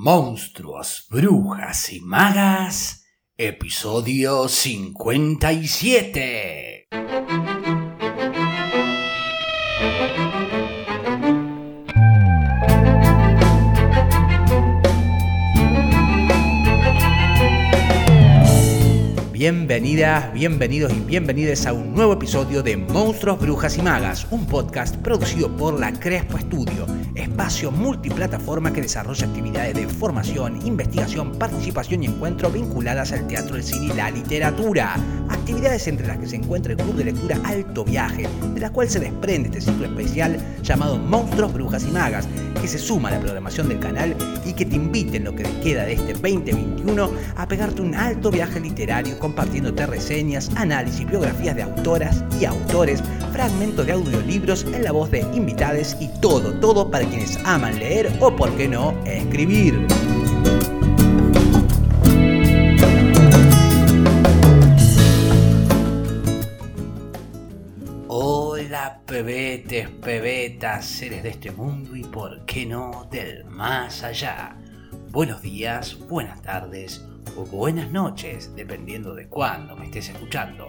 Monstruos, Brujas y Magas, episodio 57. Bienvenidas, bienvenidos y bienvenidas a un nuevo episodio de Monstruos, Brujas y Magas, un podcast producido por la Crespo Studio, espacio multiplataforma que desarrolla actividades de formación, investigación, participación y encuentro vinculadas al teatro, el cine y la literatura. Actividades entre las que se encuentra el Club de Lectura Alto Viaje, de la cual se desprende este ciclo especial llamado Monstruos, Brujas y Magas, que se suma a la programación del canal y que te invite en lo que te queda de este 2021 a pegarte un alto viaje literario compartiéndote reseñas, análisis, biografías de autoras y autores, fragmentos de audiolibros en la voz de invitades y todo, todo para quienes aman leer o, por qué no, escribir. Hola pebetes, pebetas, seres de este mundo y por qué no del más allá. Buenos días, buenas tardes o buenas noches, dependiendo de cuándo me estés escuchando.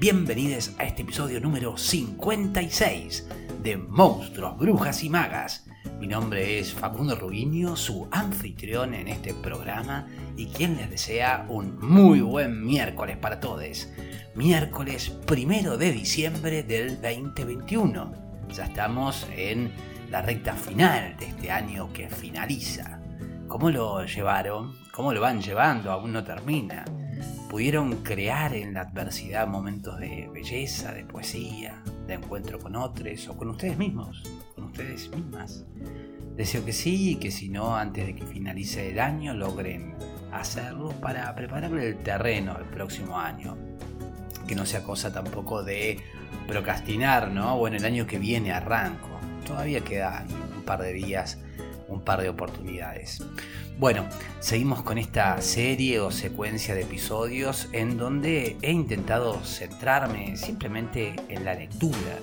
Bienvenidos a este episodio número 56 de Monstruos, Brujas y Magas. Mi nombre es Facundo Rubinio, su anfitrión en este programa y quien les desea un muy buen miércoles para todos. Miércoles primero de diciembre del 2021. Ya estamos en la recta final de este año que finaliza. ¿Cómo lo llevaron? ¿Cómo lo van llevando? Aún no termina. ¿Pudieron crear en la adversidad momentos de belleza, de poesía, de encuentro con otros o con ustedes mismos, con ustedes mismas? Deseo que sí y que si no, antes de que finalice el año, logren hacerlo para prepararle el terreno al próximo año. Que no sea cosa tampoco de procrastinar, ¿no? Bueno, el año que viene arranco. Todavía quedan un par de días un par de oportunidades. Bueno, seguimos con esta serie o secuencia de episodios en donde he intentado centrarme simplemente en la lectura,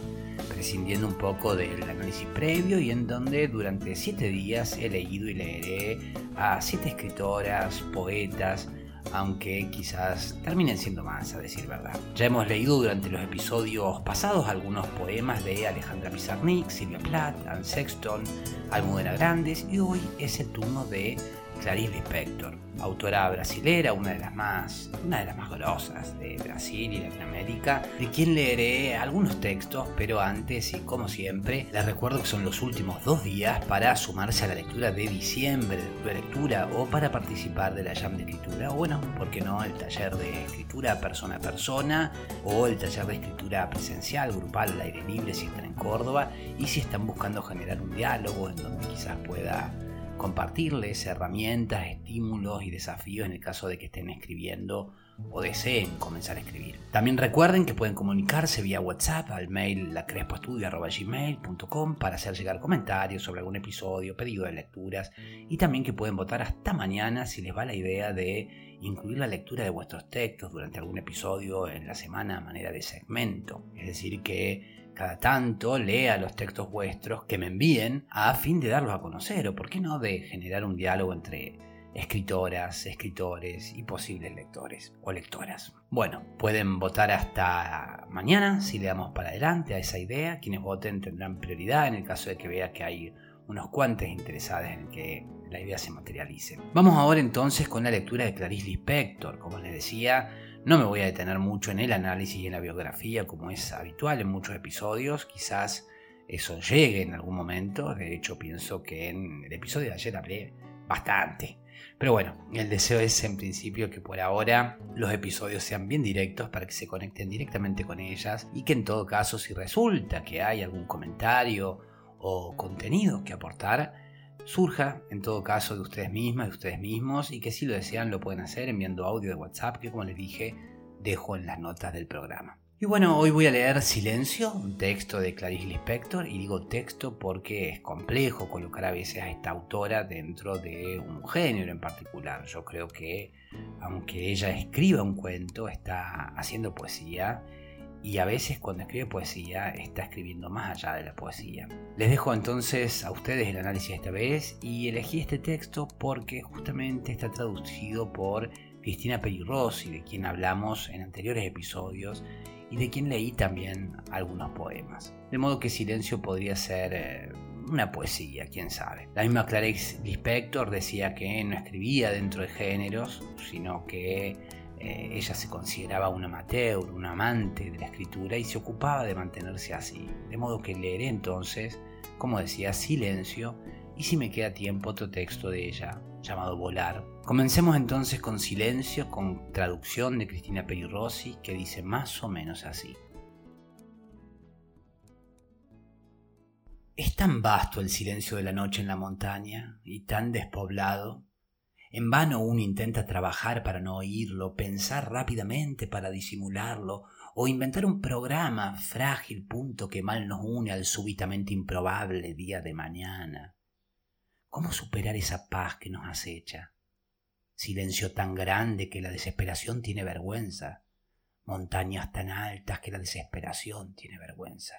prescindiendo un poco del análisis previo y en donde durante siete días he leído y leeré a siete escritoras, poetas, aunque quizás terminen siendo más, a decir verdad. Ya hemos leído durante los episodios pasados algunos poemas de Alejandra Pizarnik, Silvia Plath, Anne Sexton, Almudena Grandes y hoy es el turno de Clarice Lispector, autora brasilera, una de las más, una de las más grosas de Brasil y Latinoamérica, de quien leeré algunos textos, pero antes y como siempre, les recuerdo que son los últimos dos días para sumarse a la lectura de diciembre de lectura o para participar de la jam de escritura, o bueno, ¿por qué no? El taller de escritura persona a persona o el taller de escritura presencial, grupal, al aire libre si están en Córdoba y si están buscando generar un diálogo en donde quizás pueda compartirles herramientas, estímulos y desafíos en el caso de que estén escribiendo o deseen comenzar a escribir. También recuerden que pueden comunicarse vía WhatsApp al mail lacrespoestudio.gmail.com para hacer llegar comentarios sobre algún episodio, pedido de lecturas y también que pueden votar hasta mañana si les va la idea de incluir la lectura de vuestros textos durante algún episodio en la semana a manera de segmento. Es decir, que cada tanto lea los textos vuestros que me envíen a fin de darlos a conocer o, por qué no, de generar un diálogo entre escritoras, escritores y posibles lectores o lectoras. Bueno, pueden votar hasta mañana si le damos para adelante a esa idea. Quienes voten tendrán prioridad en el caso de que vea que hay unos cuantos interesados en que la idea se materialice. Vamos ahora entonces con la lectura de Clarice Lispector. Como les decía, no me voy a detener mucho en el análisis y en la biografía como es habitual en muchos episodios, quizás eso llegue en algún momento, de hecho pienso que en el episodio de ayer hablé bastante. Pero bueno, el deseo es en principio que por ahora los episodios sean bien directos para que se conecten directamente con ellas y que en todo caso si resulta que hay algún comentario o contenido que aportar, surja en todo caso de ustedes mismas, de ustedes mismos y que si lo desean lo pueden hacer enviando audio de WhatsApp que como les dije dejo en las notas del programa. Y bueno, hoy voy a leer Silencio, un texto de Clarice Lispector, y digo texto porque es complejo colocar a veces a esta autora dentro de un género en particular. Yo creo que aunque ella escriba un cuento, está haciendo poesía y a veces cuando escribe poesía está escribiendo más allá de la poesía. Les dejo entonces a ustedes el análisis esta vez y elegí este texto porque justamente está traducido por Cristina Perirossi, de quien hablamos en anteriores episodios y de quien leí también algunos poemas. De modo que Silencio podría ser eh, una poesía, quién sabe. La misma Clarice Lispector decía que no escribía dentro de géneros, sino que eh, ella se consideraba un amateur, un amante de la escritura y se ocupaba de mantenerse así. De modo que leeré entonces, como decía, Silencio y si me queda tiempo otro texto de ella llamado Volar. Comencemos entonces con Silencio, con traducción de Cristina Perirossi, que dice más o menos así. Es tan vasto el silencio de la noche en la montaña y tan despoblado en vano uno intenta trabajar para no oírlo, pensar rápidamente para disimularlo, o inventar un programa frágil punto que mal nos une al súbitamente improbable día de mañana. ¿Cómo superar esa paz que nos acecha? Silencio tan grande que la desesperación tiene vergüenza, montañas tan altas que la desesperación tiene vergüenza.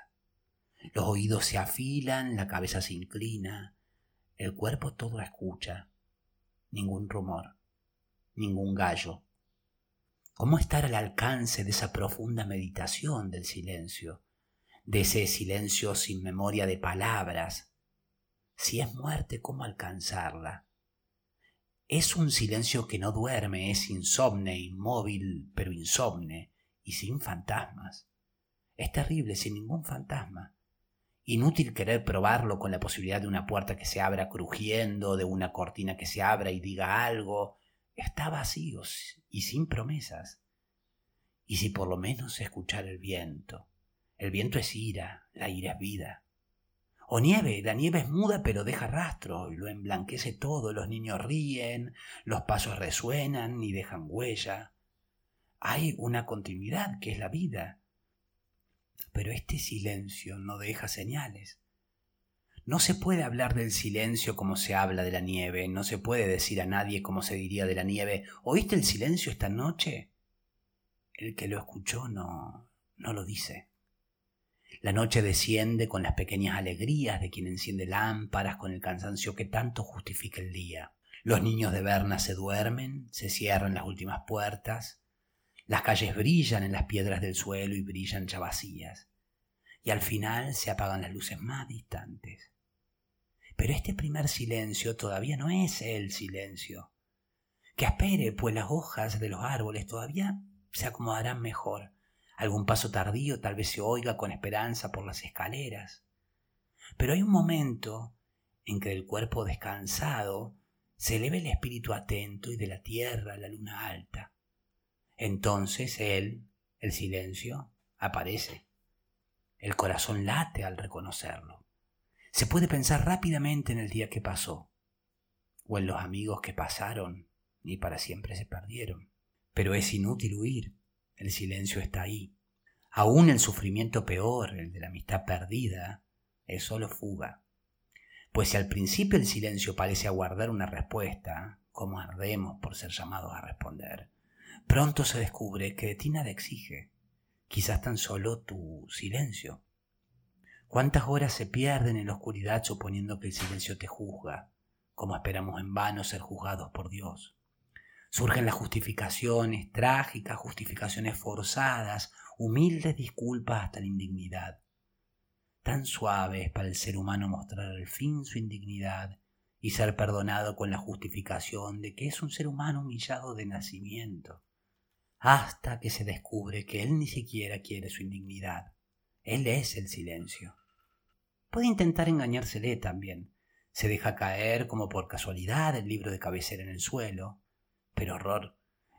Los oídos se afilan, la cabeza se inclina, el cuerpo todo escucha, ningún rumor, ningún gallo. ¿Cómo estar al alcance de esa profunda meditación del silencio, de ese silencio sin memoria de palabras? Si es muerte, ¿cómo alcanzarla? Es un silencio que no duerme, es insomne, inmóvil, pero insomne, y sin fantasmas. Es terrible, sin ningún fantasma. Inútil querer probarlo con la posibilidad de una puerta que se abra crujiendo, de una cortina que se abra y diga algo. Está vacío y sin promesas. Y si por lo menos escuchar el viento. El viento es ira, la ira es vida. O nieve, la nieve es muda pero deja rastro, lo emblanquece todo, los niños ríen, los pasos resuenan y dejan huella. Hay una continuidad que es la vida, pero este silencio no deja señales. No se puede hablar del silencio como se habla de la nieve, no se puede decir a nadie como se diría de la nieve, ¿oíste el silencio esta noche? El que lo escuchó no, no lo dice. La noche desciende con las pequeñas alegrías de quien enciende lámparas con el cansancio que tanto justifica el día. Los niños de Berna se duermen, se cierran las últimas puertas, las calles brillan en las piedras del suelo y brillan ya vacías. Y al final se apagan las luces más distantes. Pero este primer silencio todavía no es el silencio. Que espere, pues las hojas de los árboles todavía se acomodarán mejor. Algún paso tardío tal vez se oiga con esperanza por las escaleras. Pero hay un momento en que del cuerpo descansado se eleve el espíritu atento y de la tierra la luna alta. Entonces él, el silencio, aparece. El corazón late al reconocerlo. Se puede pensar rápidamente en el día que pasó, o en los amigos que pasaron y para siempre se perdieron. Pero es inútil huir, el silencio está ahí. Aún el sufrimiento peor, el de la amistad perdida, es solo fuga. Pues si al principio el silencio parece aguardar una respuesta, ¿cómo ardemos por ser llamados a responder? Pronto se descubre que de ti nada exige, quizás tan solo tu silencio. ¿Cuántas horas se pierden en la oscuridad suponiendo que el silencio te juzga, como esperamos en vano ser juzgados por Dios? Surgen las justificaciones, trágicas justificaciones forzadas, humildes disculpas hasta la indignidad. Tan suave es para el ser humano mostrar al fin su indignidad y ser perdonado con la justificación de que es un ser humano humillado de nacimiento hasta que se descubre que él ni siquiera quiere su indignidad. Él es el silencio. Puede intentar engañársele también. Se deja caer como por casualidad el libro de cabecera en el suelo. Pero horror,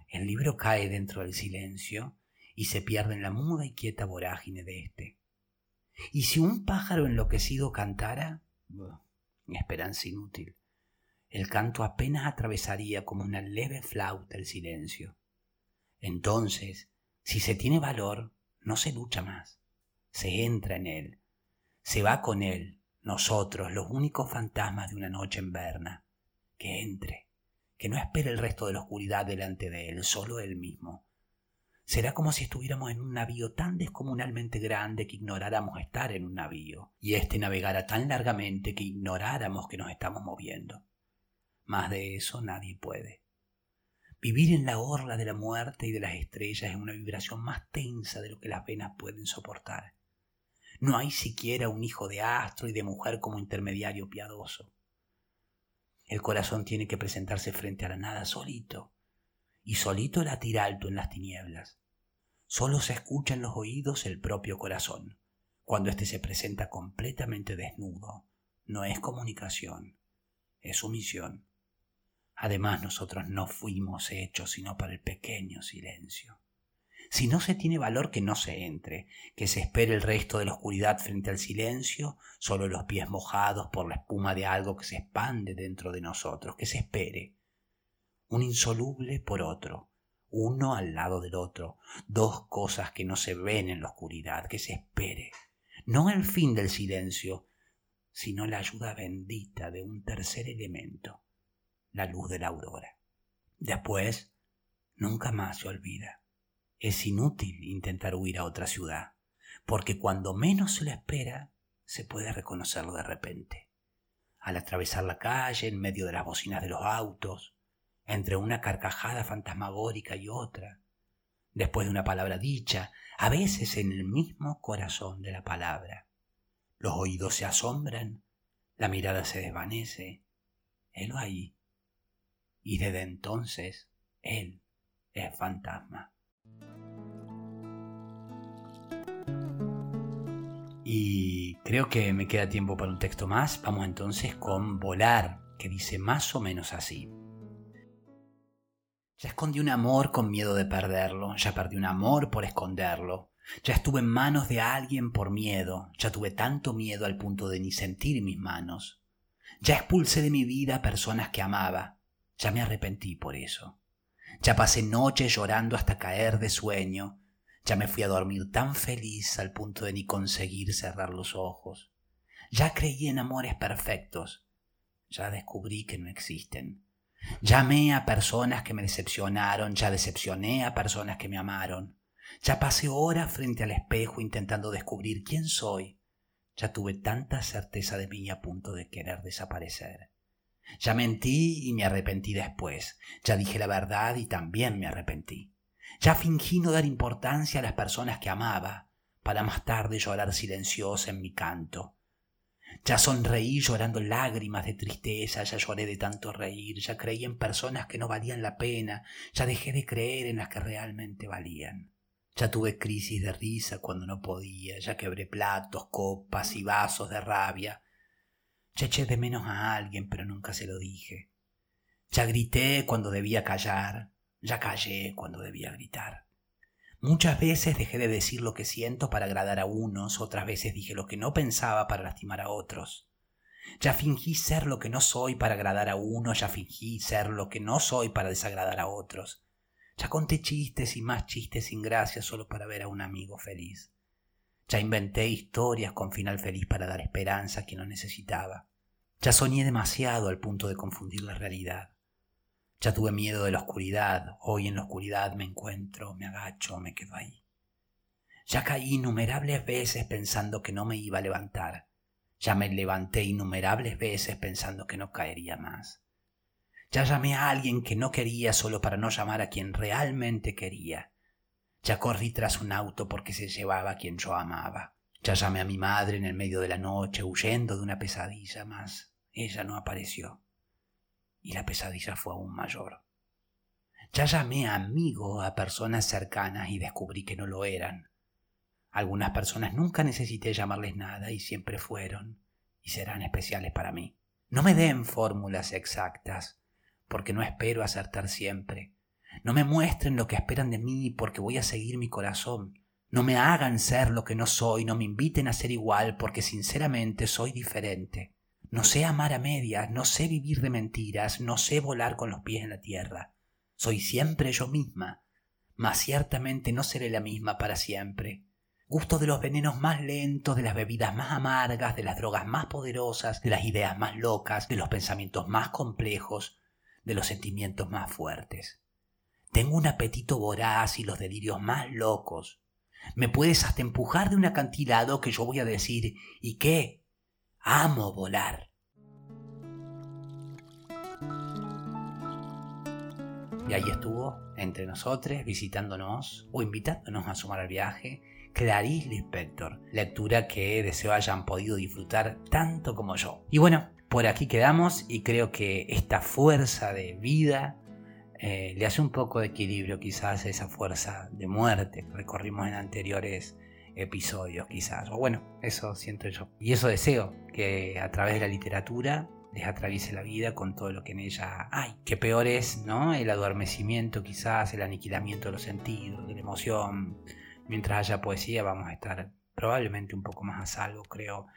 el libro cae dentro del silencio y se pierde en la muda y quieta vorágine de éste. Y si un pájaro enloquecido cantara, esperanza inútil. El canto apenas atravesaría como una leve flauta el silencio. Entonces, si se tiene valor, no se lucha más, se entra en él, se va con él, nosotros, los únicos fantasmas de una noche en que entre, que no espere el resto de la oscuridad delante de él, solo él mismo. Será como si estuviéramos en un navío tan descomunalmente grande que ignoráramos estar en un navío, y éste navegara tan largamente que ignoráramos que nos estamos moviendo. Más de eso nadie puede. Vivir en la orla de la muerte y de las estrellas es una vibración más tensa de lo que las venas pueden soportar. No hay siquiera un hijo de astro y de mujer como intermediario piadoso. El corazón tiene que presentarse frente a la nada solito, y solito latir alto en las tinieblas. Solo se escucha en los oídos el propio corazón, cuando éste se presenta completamente desnudo. No es comunicación, es sumisión. Además nosotros no fuimos hechos sino para el pequeño silencio. Si no se tiene valor que no se entre, que se espere el resto de la oscuridad frente al silencio, solo los pies mojados por la espuma de algo que se expande dentro de nosotros, que se espere. Un insoluble por otro, uno al lado del otro, dos cosas que no se ven en la oscuridad, que se espere. No el fin del silencio, sino la ayuda bendita de un tercer elemento la luz de la aurora. Después, nunca más se olvida. Es inútil intentar huir a otra ciudad, porque cuando menos se lo espera, se puede reconocerlo de repente. Al atravesar la calle, en medio de las bocinas de los autos, entre una carcajada fantasmagórica y otra, después de una palabra dicha, a veces en el mismo corazón de la palabra. Los oídos se asombran, la mirada se desvanece, helo ahí, y desde entonces él es fantasma. Y creo que me queda tiempo para un texto más. Vamos entonces con Volar, que dice más o menos así. Ya escondí un amor con miedo de perderlo, ya perdí un amor por esconderlo, ya estuve en manos de alguien por miedo, ya tuve tanto miedo al punto de ni sentir mis manos. Ya expulsé de mi vida personas que amaba, ya me arrepentí por eso. Ya pasé noches llorando hasta caer de sueño. Ya me fui a dormir tan feliz al punto de ni conseguir cerrar los ojos. Ya creí en amores perfectos. Ya descubrí que no existen. Llamé a personas que me decepcionaron, ya decepcioné a personas que me amaron. Ya pasé horas frente al espejo intentando descubrir quién soy. Ya tuve tanta certeza de mí a punto de querer desaparecer. Ya mentí y me arrepentí después. Ya dije la verdad y también me arrepentí. Ya fingí no dar importancia a las personas que amaba, para más tarde llorar silenciosa en mi canto. Ya sonreí llorando lágrimas de tristeza, ya lloré de tanto reír, ya creí en personas que no valían la pena, ya dejé de creer en las que realmente valían. Ya tuve crisis de risa cuando no podía, ya quebré platos, copas y vasos de rabia, ya eché de menos a alguien, pero nunca se lo dije. Ya grité cuando debía callar, ya callé cuando debía gritar. Muchas veces dejé de decir lo que siento para agradar a unos, otras veces dije lo que no pensaba para lastimar a otros. Ya fingí ser lo que no soy para agradar a uno, ya fingí ser lo que no soy para desagradar a otros. Ya conté chistes y más chistes sin gracia solo para ver a un amigo feliz. Ya inventé historias con final feliz para dar esperanza a quien lo necesitaba. Ya soñé demasiado al punto de confundir la realidad. Ya tuve miedo de la oscuridad. Hoy en la oscuridad me encuentro, me agacho, me quedo ahí. Ya caí innumerables veces pensando que no me iba a levantar. Ya me levanté innumerables veces pensando que no caería más. Ya llamé a alguien que no quería solo para no llamar a quien realmente quería. Ya corrí tras un auto porque se llevaba a quien yo amaba. Ya llamé a mi madre en el medio de la noche huyendo de una pesadilla, más ella no apareció. Y la pesadilla fue aún mayor. Ya llamé a amigos, a personas cercanas y descubrí que no lo eran. Algunas personas nunca necesité llamarles nada y siempre fueron y serán especiales para mí. No me den fórmulas exactas, porque no espero acertar siempre no me muestren lo que esperan de mí porque voy a seguir mi corazón. No me hagan ser lo que no soy, no me inviten a ser igual porque sinceramente soy diferente. No sé amar a medias, no sé vivir de mentiras, no sé volar con los pies en la tierra. Soy siempre yo misma, mas ciertamente no seré la misma para siempre. Gusto de los venenos más lentos, de las bebidas más amargas, de las drogas más poderosas, de las ideas más locas, de los pensamientos más complejos, de los sentimientos más fuertes. Tengo un apetito voraz y los delirios más locos. Me puedes hasta empujar de un acantilado que yo voy a decir, ¿y qué? Amo volar. Y ahí estuvo, entre nosotros, visitándonos o invitándonos a sumar al viaje, Clarice Lispector, lectura que deseo hayan podido disfrutar tanto como yo. Y bueno, por aquí quedamos y creo que esta fuerza de vida eh, le hace un poco de equilibrio quizás a esa fuerza de muerte que recorrimos en anteriores episodios quizás. O bueno, eso siento yo. Y eso deseo, que a través de la literatura les atraviese la vida con todo lo que en ella hay. Que peor es, ¿no? El adormecimiento quizás, el aniquilamiento de los sentidos, de la emoción. Mientras haya poesía vamos a estar probablemente un poco más a salvo, creo,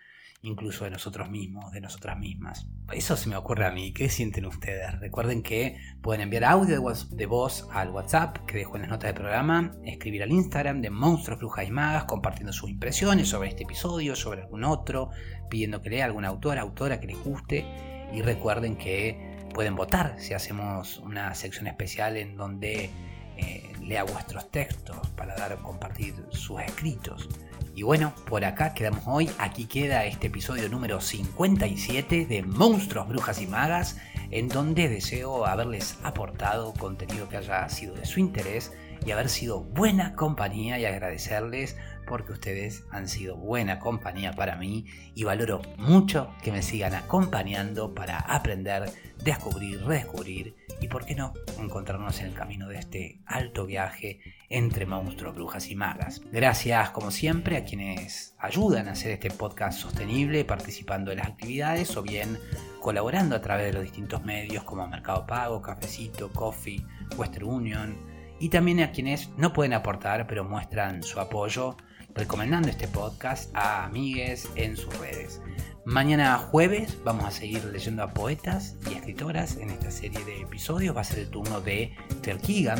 incluso de nosotros mismos, de nosotras mismas. Eso se me ocurre a mí, ¿qué sienten ustedes? Recuerden que pueden enviar audio de voz al WhatsApp que dejo en las notas del programa, escribir al Instagram de Monstruos, Brujas Magas compartiendo sus impresiones sobre este episodio, sobre algún otro, pidiendo que lea algún autor, autora que les guste y recuerden que pueden votar si hacemos una sección especial en donde eh, lea vuestros textos para dar compartir sus escritos. Y bueno, por acá quedamos hoy. Aquí queda este episodio número 57 de Monstruos, Brujas y Magas, en donde deseo haberles aportado contenido que haya sido de su interés y haber sido buena compañía y agradecerles porque ustedes han sido buena compañía para mí y valoro mucho que me sigan acompañando para aprender, descubrir, redescubrir y, por qué no, encontrarnos en el camino de este alto viaje entre monstruos, brujas y magas. Gracias, como siempre, a quienes ayudan a hacer este podcast sostenible, participando en las actividades o bien colaborando a través de los distintos medios como Mercado Pago, Cafecito, Coffee, Western Union, y también a quienes no pueden aportar pero muestran su apoyo recomendando este podcast a amigues en sus redes. Mañana jueves vamos a seguir leyendo a poetas y escritoras en esta serie de episodios. Va a ser el turno de Terkigan,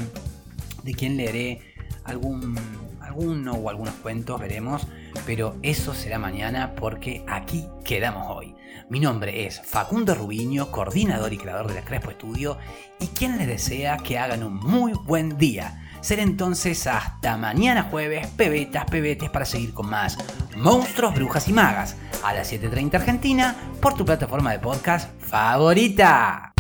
de quien leeré algún, alguno o algunos cuentos, veremos. Pero eso será mañana porque aquí quedamos hoy. Mi nombre es Facundo Rubiño, coordinador y creador de la Crespo Estudio, y quien les desea que hagan un muy buen día Será entonces hasta mañana jueves, pebetas, pebetes, para seguir con más Monstruos, Brujas y Magas a las 7.30 Argentina por tu plataforma de podcast favorita.